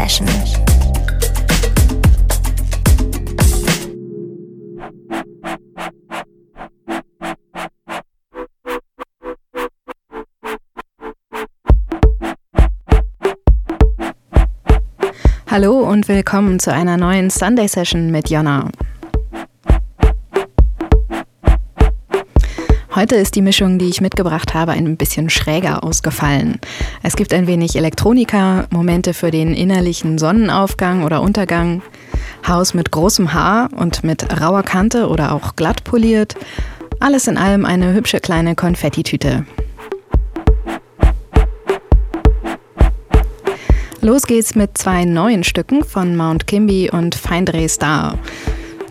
Session. Hallo und willkommen zu einer neuen Sunday Session mit Jonna. Heute ist die Mischung, die ich mitgebracht habe, ein bisschen schräger ausgefallen. Es gibt ein wenig Elektronika, Momente für den innerlichen Sonnenaufgang oder Untergang, Haus mit großem Haar und mit rauer Kante oder auch glatt poliert. Alles in allem eine hübsche kleine Konfettitüte. Los geht's mit zwei neuen Stücken von Mount Kimby und Feindre Star.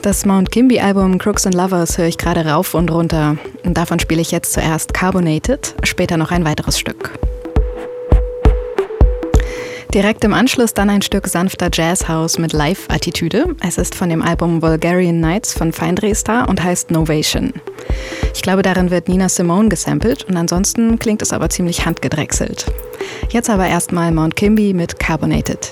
Das Mount Kimby-Album Crooks and Lovers höre ich gerade rauf und runter. Davon spiele ich jetzt zuerst Carbonated, später noch ein weiteres Stück. Direkt im Anschluss dann ein Stück sanfter Jazzhouse mit Live-Attitüde. Es ist von dem Album Bulgarian Nights von Feindrestar und heißt Novation. Ich glaube, darin wird Nina Simone gesampelt und ansonsten klingt es aber ziemlich handgedrechselt. Jetzt aber erstmal Mount Kimby mit Carbonated.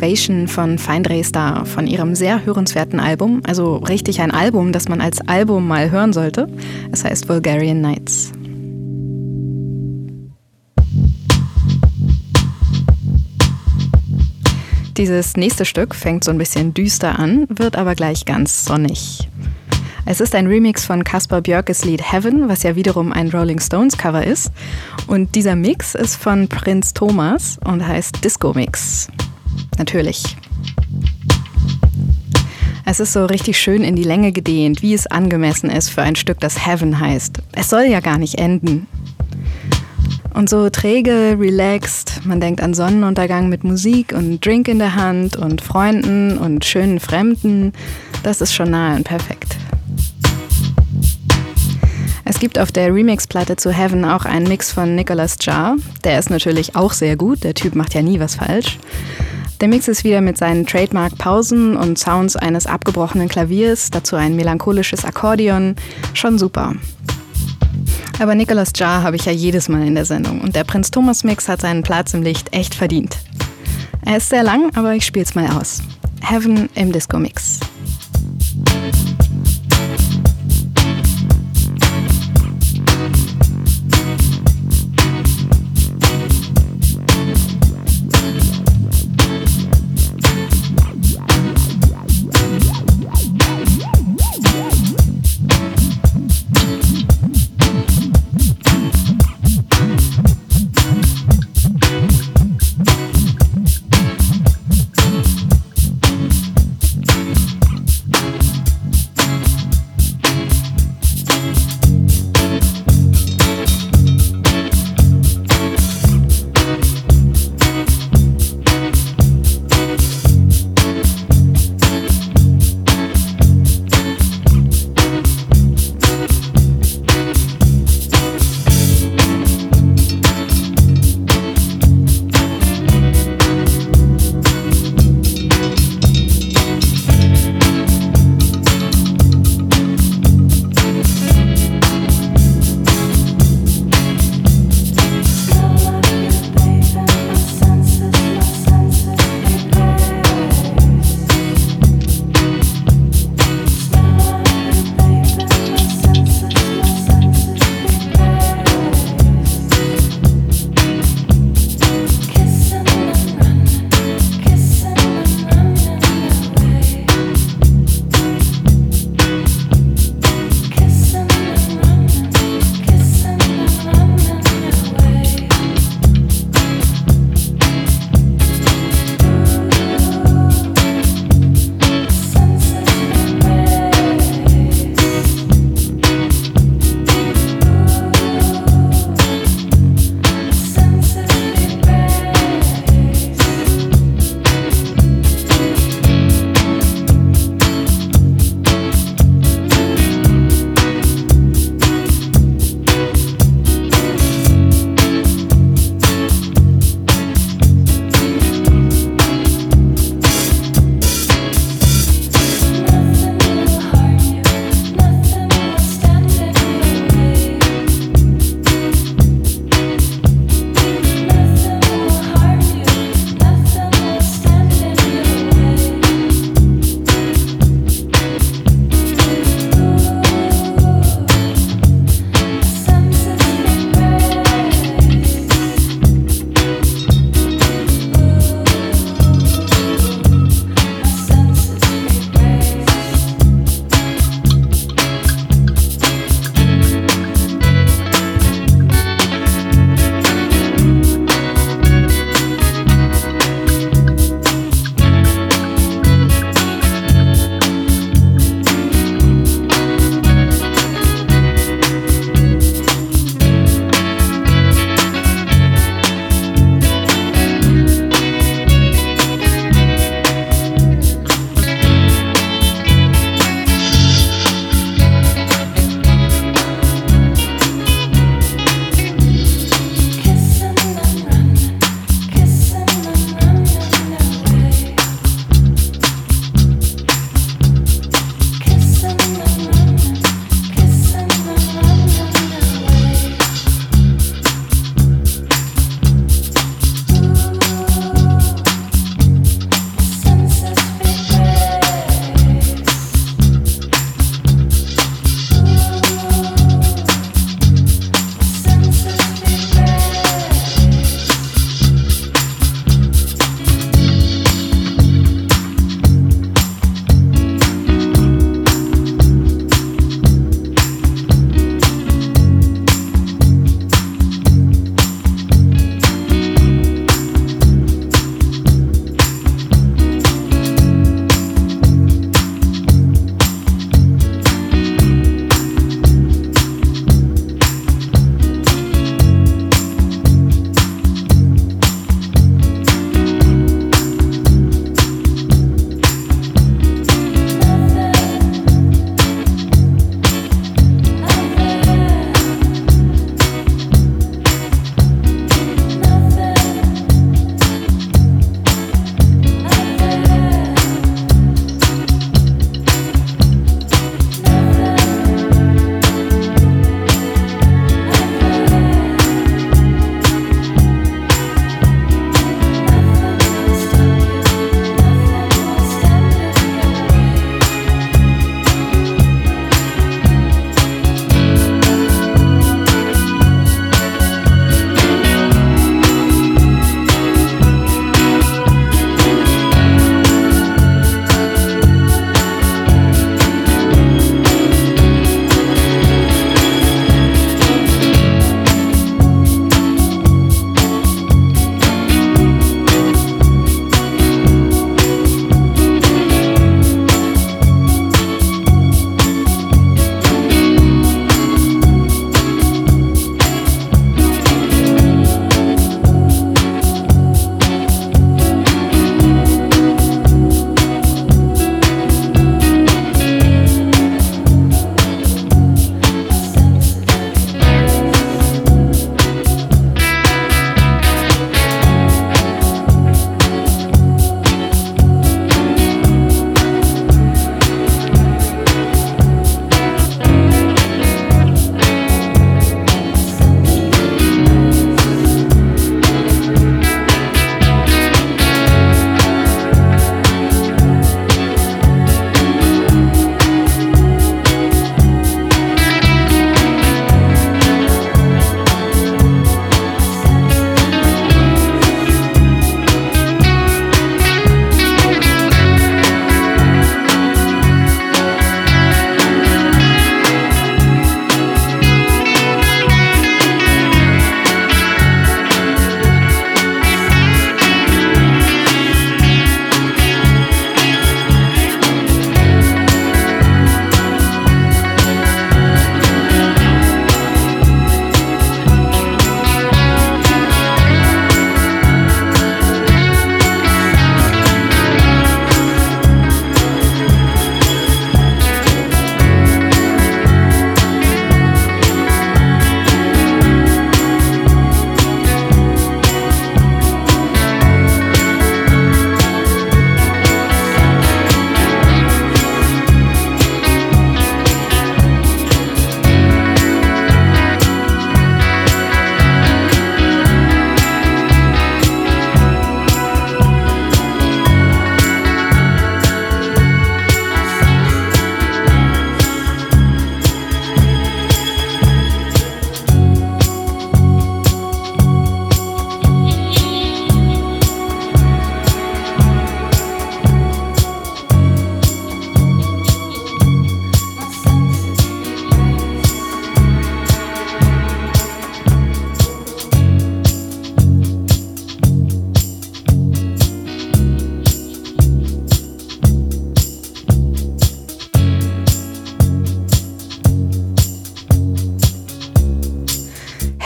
War Novation von Fine Star von ihrem sehr hörenswerten Album, also richtig ein Album, das man als Album mal hören sollte. Es heißt Bulgarian Nights. Dieses nächste Stück fängt so ein bisschen düster an, wird aber gleich ganz sonnig. Es ist ein Remix von Caspar Björkes Lied Heaven, was ja wiederum ein Rolling Stones Cover ist. Und dieser Mix ist von Prinz Thomas und heißt Disco Mix. Natürlich. Es ist so richtig schön in die Länge gedehnt, wie es angemessen ist für ein Stück, das Heaven heißt. Es soll ja gar nicht enden. Und so träge, relaxed, man denkt an Sonnenuntergang mit Musik und Drink in der Hand und Freunden und schönen Fremden. Das ist schon nahe und perfekt. Es gibt auf der Remix-Platte zu Heaven auch einen Mix von Nicholas Jar. Der ist natürlich auch sehr gut, der Typ macht ja nie was falsch. Der Mix ist wieder mit seinen Trademark-Pausen und Sounds eines abgebrochenen Klaviers, dazu ein melancholisches Akkordeon, schon super. Aber Nicholas Jar habe ich ja jedes Mal in der Sendung und der Prinz Thomas Mix hat seinen Platz im Licht echt verdient. Er ist sehr lang, aber ich spiele es mal aus. Heaven im Disco Mix.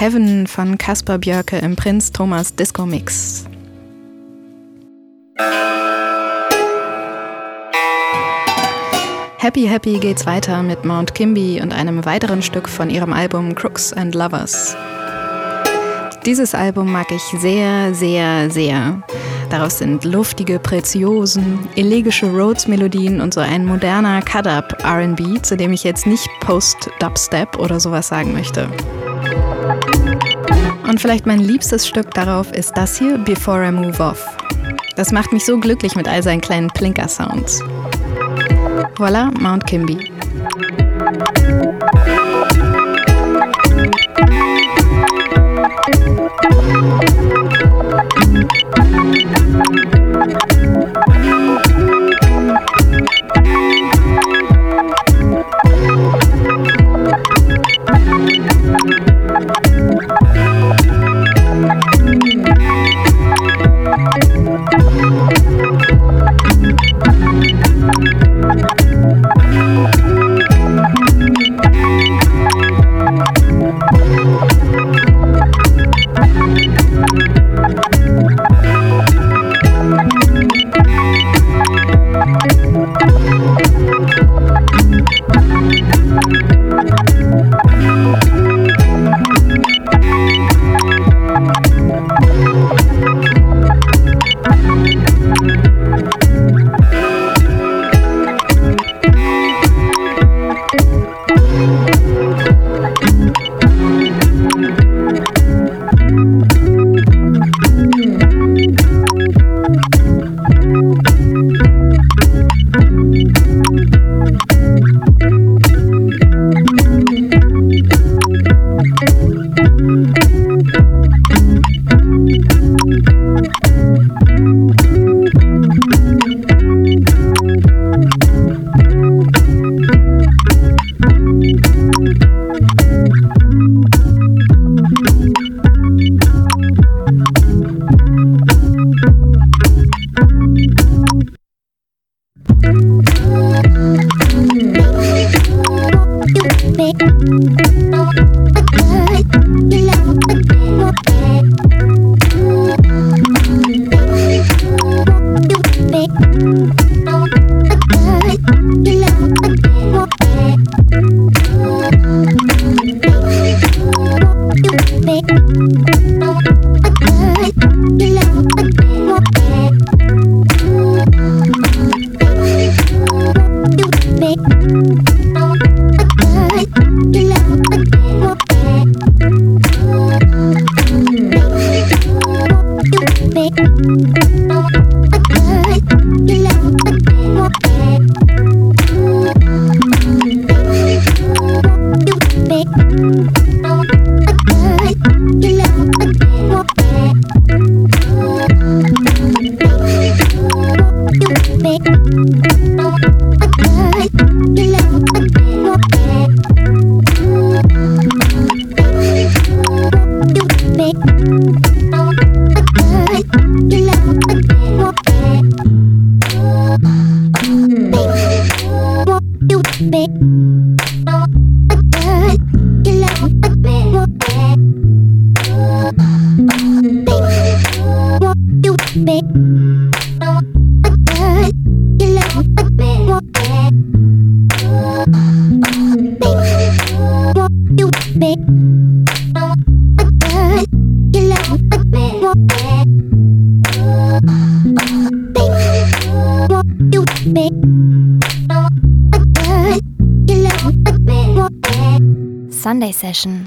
Heaven von Caspar Björke im Prinz Thomas Disco Mix. Happy Happy geht's weiter mit Mount Kimby und einem weiteren Stück von ihrem Album Crooks and Lovers. Dieses Album mag ich sehr, sehr, sehr. Daraus sind luftige Preziosen, elegische Rhodes-Melodien und so ein moderner Cut-Up RB, zu dem ich jetzt nicht Post-Dubstep oder sowas sagen möchte. Und vielleicht mein liebstes Stück darauf ist das hier, Before I Move Off. Das macht mich so glücklich mit all seinen kleinen Plinker-Sounds. Voilà, Mount Kimby. Sunday Session.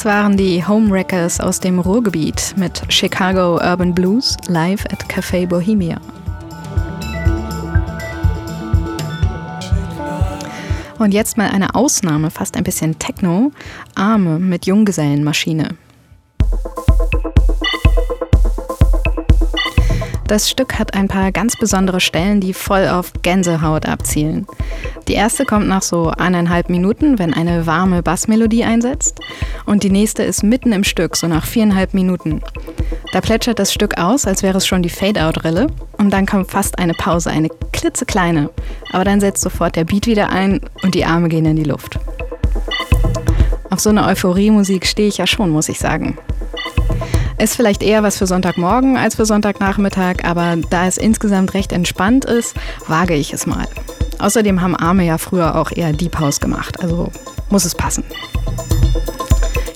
Das waren die Homewreckers aus dem Ruhrgebiet mit Chicago Urban Blues live at Café Bohemia. Und jetzt mal eine Ausnahme, fast ein bisschen Techno, Arme mit Junggesellenmaschine. Das Stück hat ein paar ganz besondere Stellen, die voll auf Gänsehaut abzielen. Die erste kommt nach so eineinhalb Minuten, wenn eine warme Bassmelodie einsetzt. Und die nächste ist mitten im Stück, so nach viereinhalb Minuten. Da plätschert das Stück aus, als wäre es schon die Fade-Out-Rille. Und dann kommt fast eine Pause, eine klitzekleine. Aber dann setzt sofort der Beat wieder ein und die Arme gehen in die Luft. Auf so eine Euphorie-Musik stehe ich ja schon, muss ich sagen. Ist vielleicht eher was für Sonntagmorgen als für Sonntagnachmittag, aber da es insgesamt recht entspannt ist, wage ich es mal. Außerdem haben Arme ja früher auch eher Deep House gemacht, also muss es passen.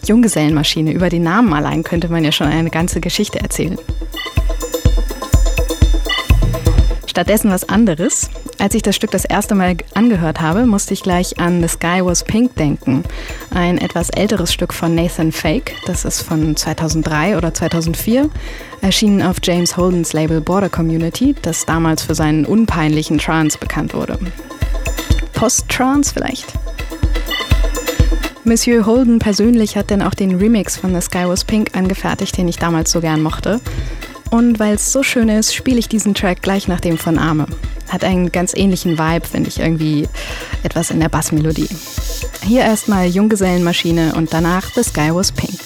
Junggesellenmaschine, über den Namen allein könnte man ja schon eine ganze Geschichte erzählen. Stattdessen was anderes. Als ich das Stück das erste Mal angehört habe, musste ich gleich an The Sky Was Pink denken. Ein etwas älteres Stück von Nathan Fake. Das ist von 2003 oder 2004. Erschienen auf James Holdens Label Border Community, das damals für seinen unpeinlichen Trance bekannt wurde. Post-Trance vielleicht? Monsieur Holden persönlich hat dann auch den Remix von The Sky Was Pink angefertigt, den ich damals so gern mochte. Und weil es so schön ist, spiele ich diesen Track gleich nach dem von Arme. Hat einen ganz ähnlichen Vibe, finde ich, irgendwie etwas in der Bassmelodie. Hier erstmal Junggesellenmaschine und danach The Sky Was Pink.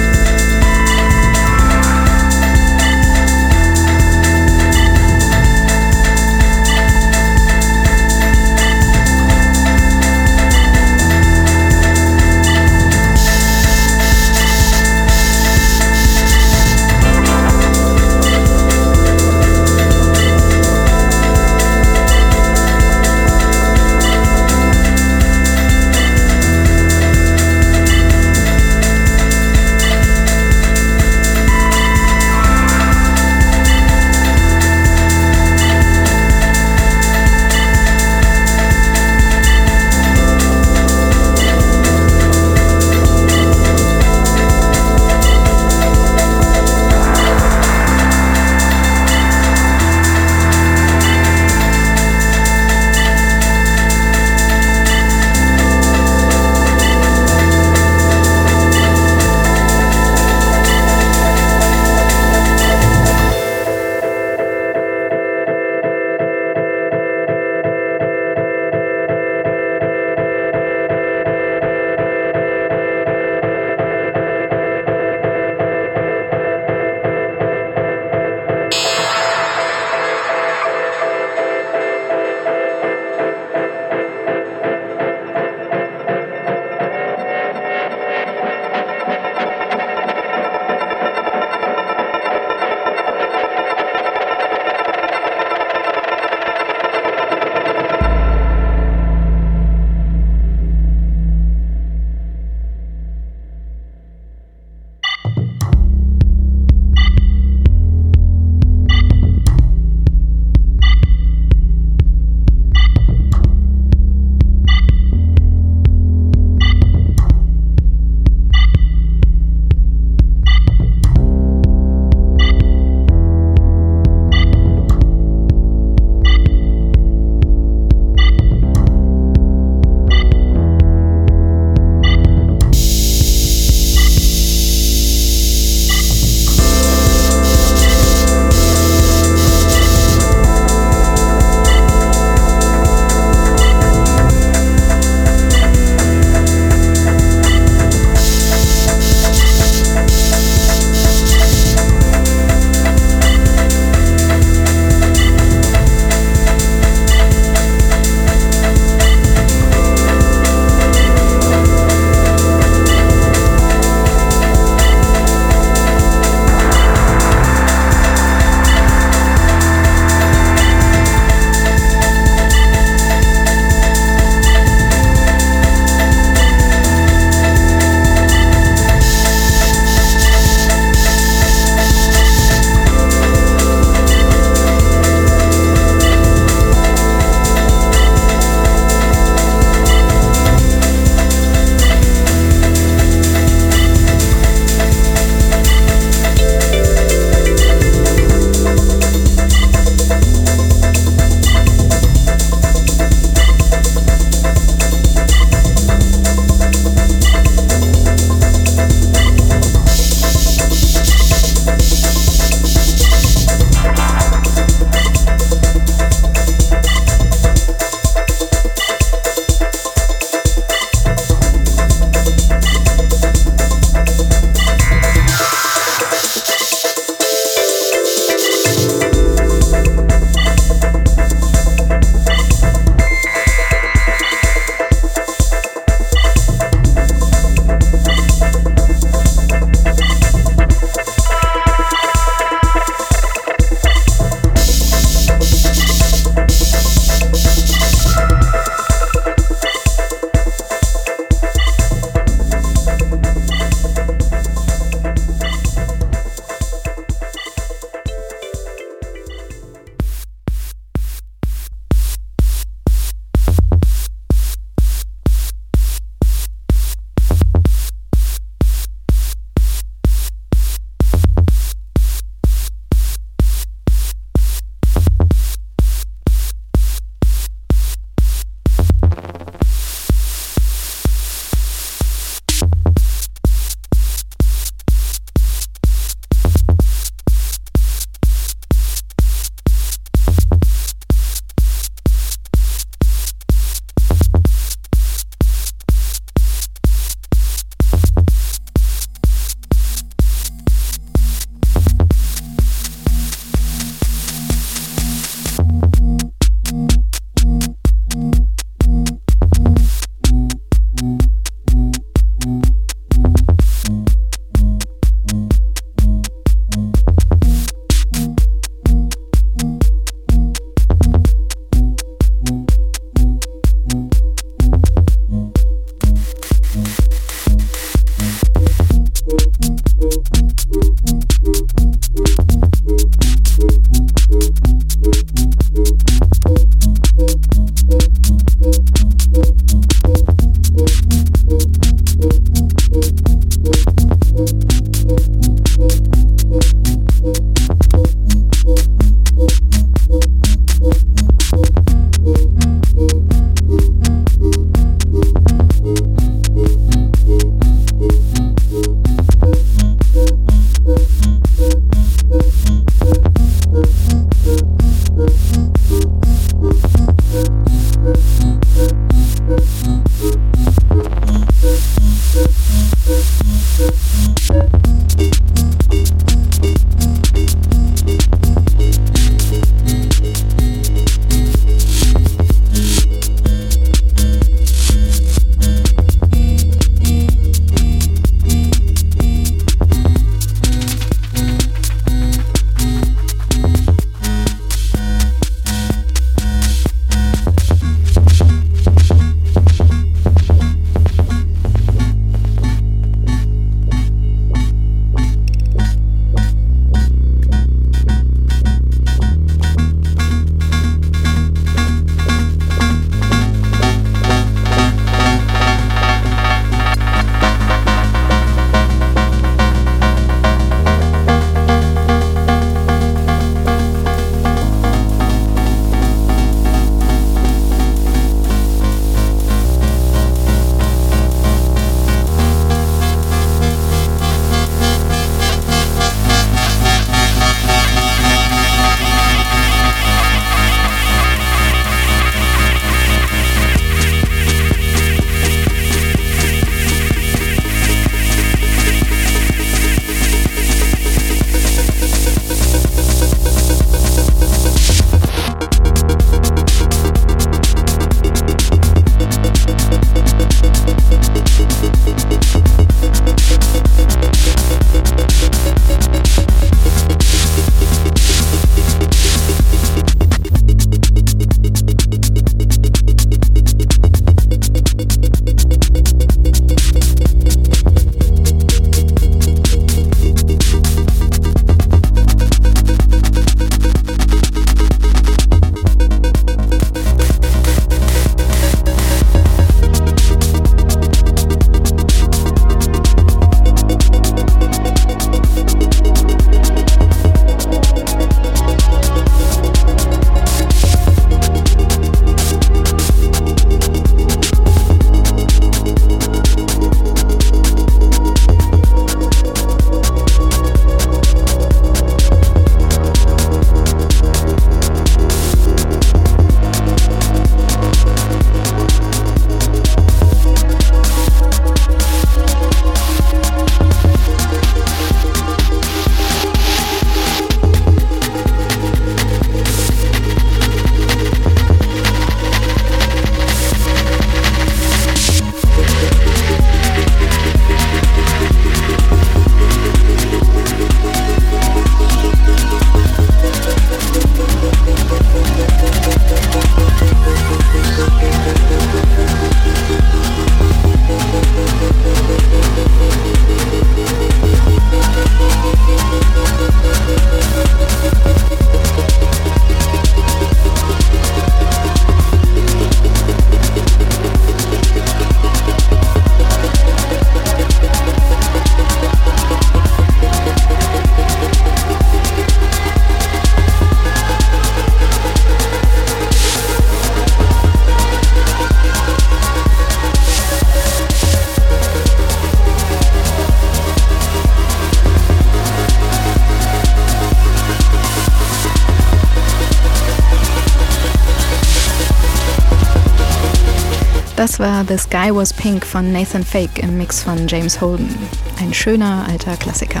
War The Sky Was Pink von Nathan Fake im Mix von James Holden. Ein schöner alter Klassiker.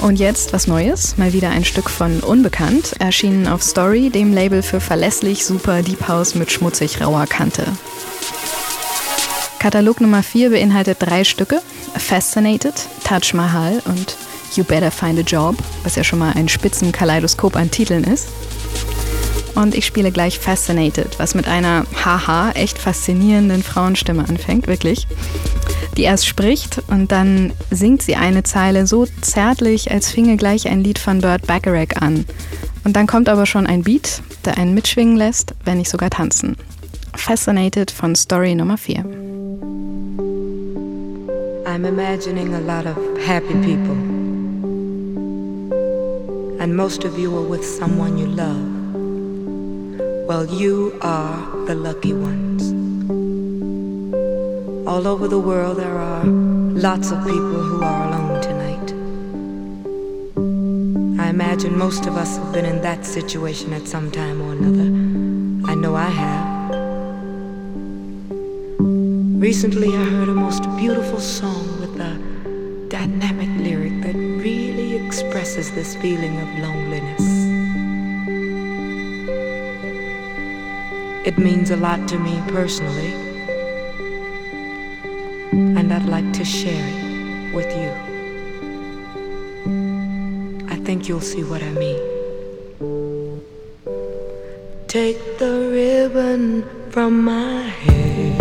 Und jetzt was Neues, mal wieder ein Stück von Unbekannt, erschienen auf Story, dem Label für verlässlich super Deep House mit schmutzig rauer Kante. Katalog Nummer 4 beinhaltet drei Stücke: Fascinated, Taj Mahal und You Better Find a Job, was ja schon mal ein spitzen Kaleidoskop an Titeln ist. Und ich spiele gleich Fascinated, was mit einer haha echt faszinierenden Frauenstimme anfängt, wirklich. Die erst spricht und dann singt sie eine Zeile so zärtlich, als finge gleich ein Lied von Burt Bacharach an. Und dann kommt aber schon ein Beat, der einen mitschwingen lässt, wenn nicht sogar tanzen. Fascinated von Story Nummer 4. I'm imagining a lot of happy people. And most of you are with someone you love. Well, you are the lucky ones. All over the world, there are lots of people who are alone tonight. I imagine most of us have been in that situation at some time or another. I know I have. Recently, I heard a most beautiful song with a dynamic lyric that really expresses this feeling of loneliness. It means a lot to me personally, and I'd like to share it with you. I think you'll see what I mean. Take the ribbon from my hair.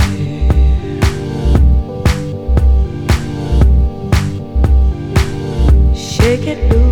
Shake it loose.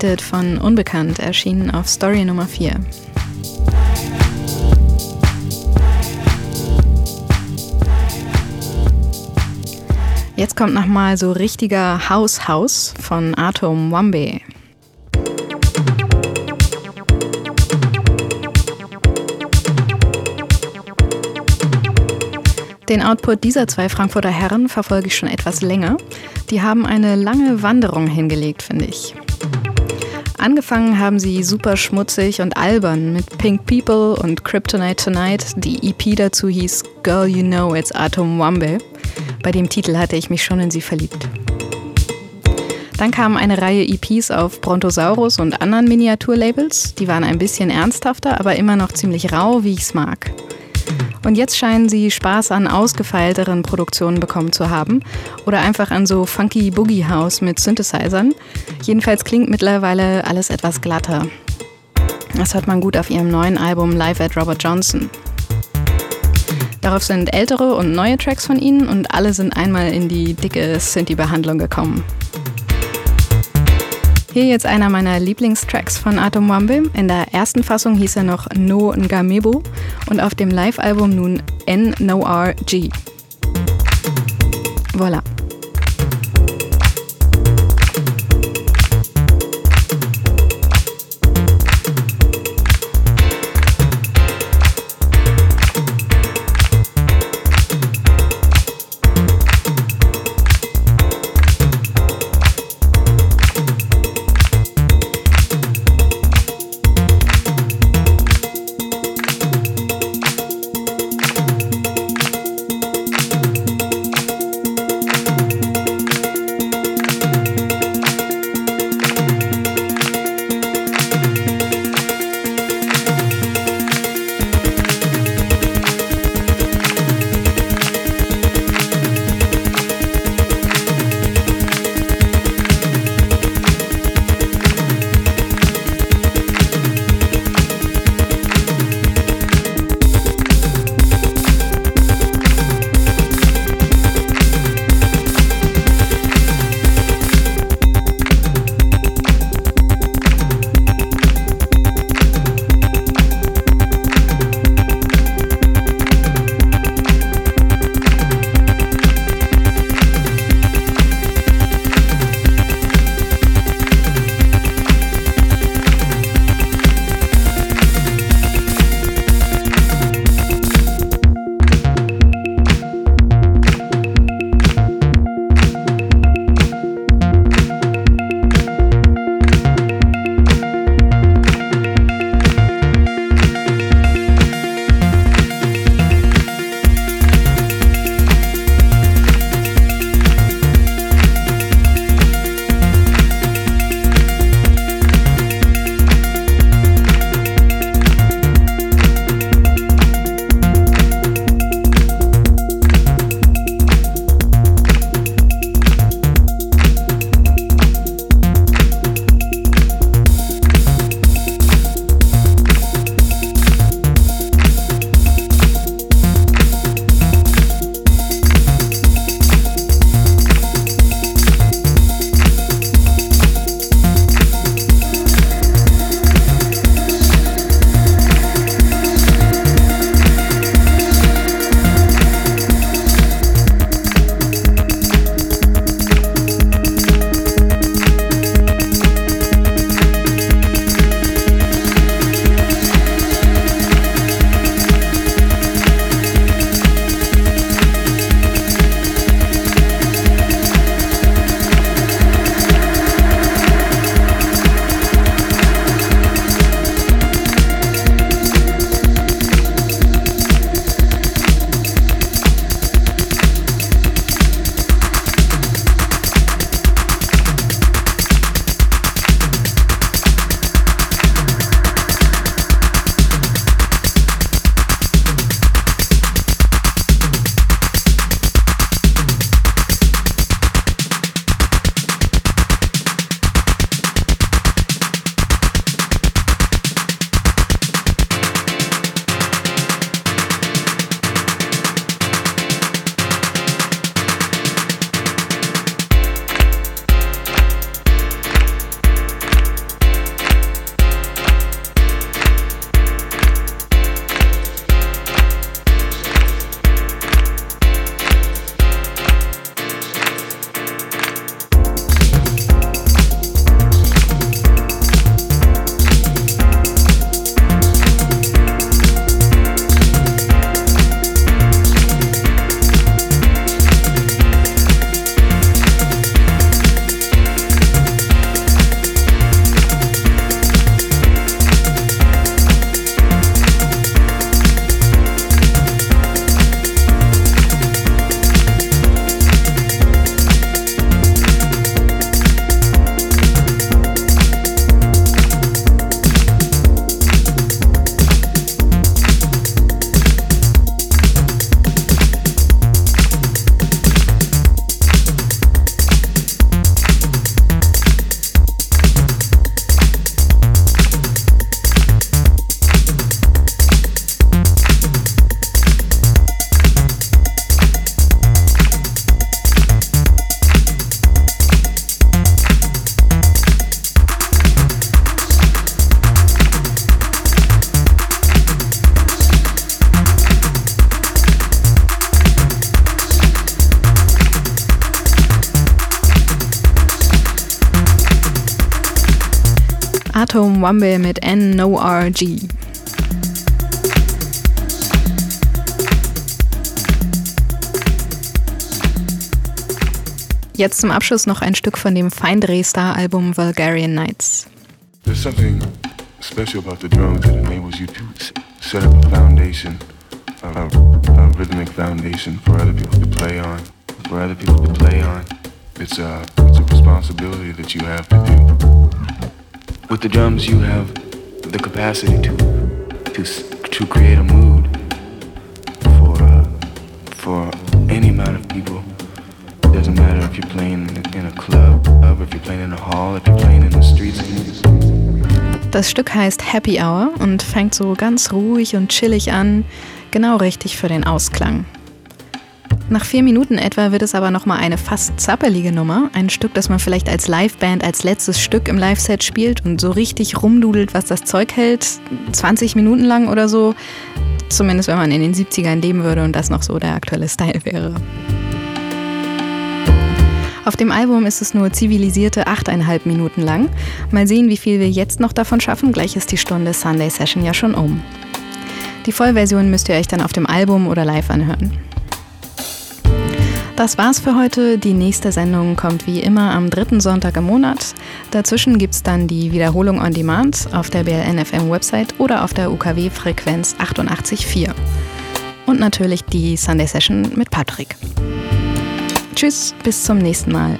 Fascinated von Unbekannt, erschienen auf Story Nummer 4. Jetzt kommt nochmal so richtiger House von Atom Wambe. Den Output dieser zwei Frankfurter Herren verfolge ich schon etwas länger. Die haben eine lange Wanderung hingelegt, finde ich. Angefangen haben sie super schmutzig und albern mit Pink People und Kryptonite Tonight. Die EP dazu hieß Girl You Know It's Atom Wambe. Bei dem Titel hatte ich mich schon in sie verliebt. Dann kamen eine Reihe EPs auf Brontosaurus und anderen Miniaturlabels. Die waren ein bisschen ernsthafter, aber immer noch ziemlich rau, wie ich es mag. Und jetzt scheinen sie Spaß an ausgefeilteren Produktionen bekommen zu haben oder einfach an so funky Boogie House mit Synthesizern. Jedenfalls klingt mittlerweile alles etwas glatter. Das hört man gut auf ihrem neuen Album Live at Robert Johnson. Darauf sind ältere und neue Tracks von ihnen und alle sind einmal in die dicke Synthie-Behandlung gekommen. Hier jetzt einer meiner Lieblingstracks von Atom Wambe. In der ersten Fassung hieß er noch No Ngamebo und auf dem Live-Album nun N No R G. Voilà. Atom Wambe mit N-No-R-G. Jetzt zum Abschluss noch ein Stück von dem Feindreh-Star-Album Vulgarian Nights. There's something special about the drums that enables you to set up a foundation, a, a rhythmic foundation for other people to play on, for other people to play on. It's a, it's a responsibility that you have to do. With the drums, you have the capacity to, to, to create a mood for, uh, for any amount of people. It doesn't matter if you're playing in a club, if you're playing in a hall, if you're playing in the streets. Das Stück heißt Happy Hour und fängt so ganz ruhig und chillig an, genau richtig für den Ausklang. Nach vier Minuten etwa wird es aber nochmal eine fast zappelige Nummer. Ein Stück, das man vielleicht als Liveband als letztes Stück im Live-Set spielt und so richtig rumdudelt, was das Zeug hält. 20 Minuten lang oder so. Zumindest wenn man in den 70ern leben würde und das noch so der aktuelle Style wäre. Auf dem Album ist es nur zivilisierte 8,5 Minuten lang. Mal sehen, wie viel wir jetzt noch davon schaffen. Gleich ist die Stunde Sunday Session ja schon um. Die Vollversion müsst ihr euch dann auf dem Album oder live anhören. Das war's für heute. Die nächste Sendung kommt wie immer am dritten Sonntag im Monat. Dazwischen gibt's dann die Wiederholung on Demand auf der BLNFM Website oder auf der UKW Frequenz 88.4. Und natürlich die Sunday Session mit Patrick. Tschüss, bis zum nächsten Mal.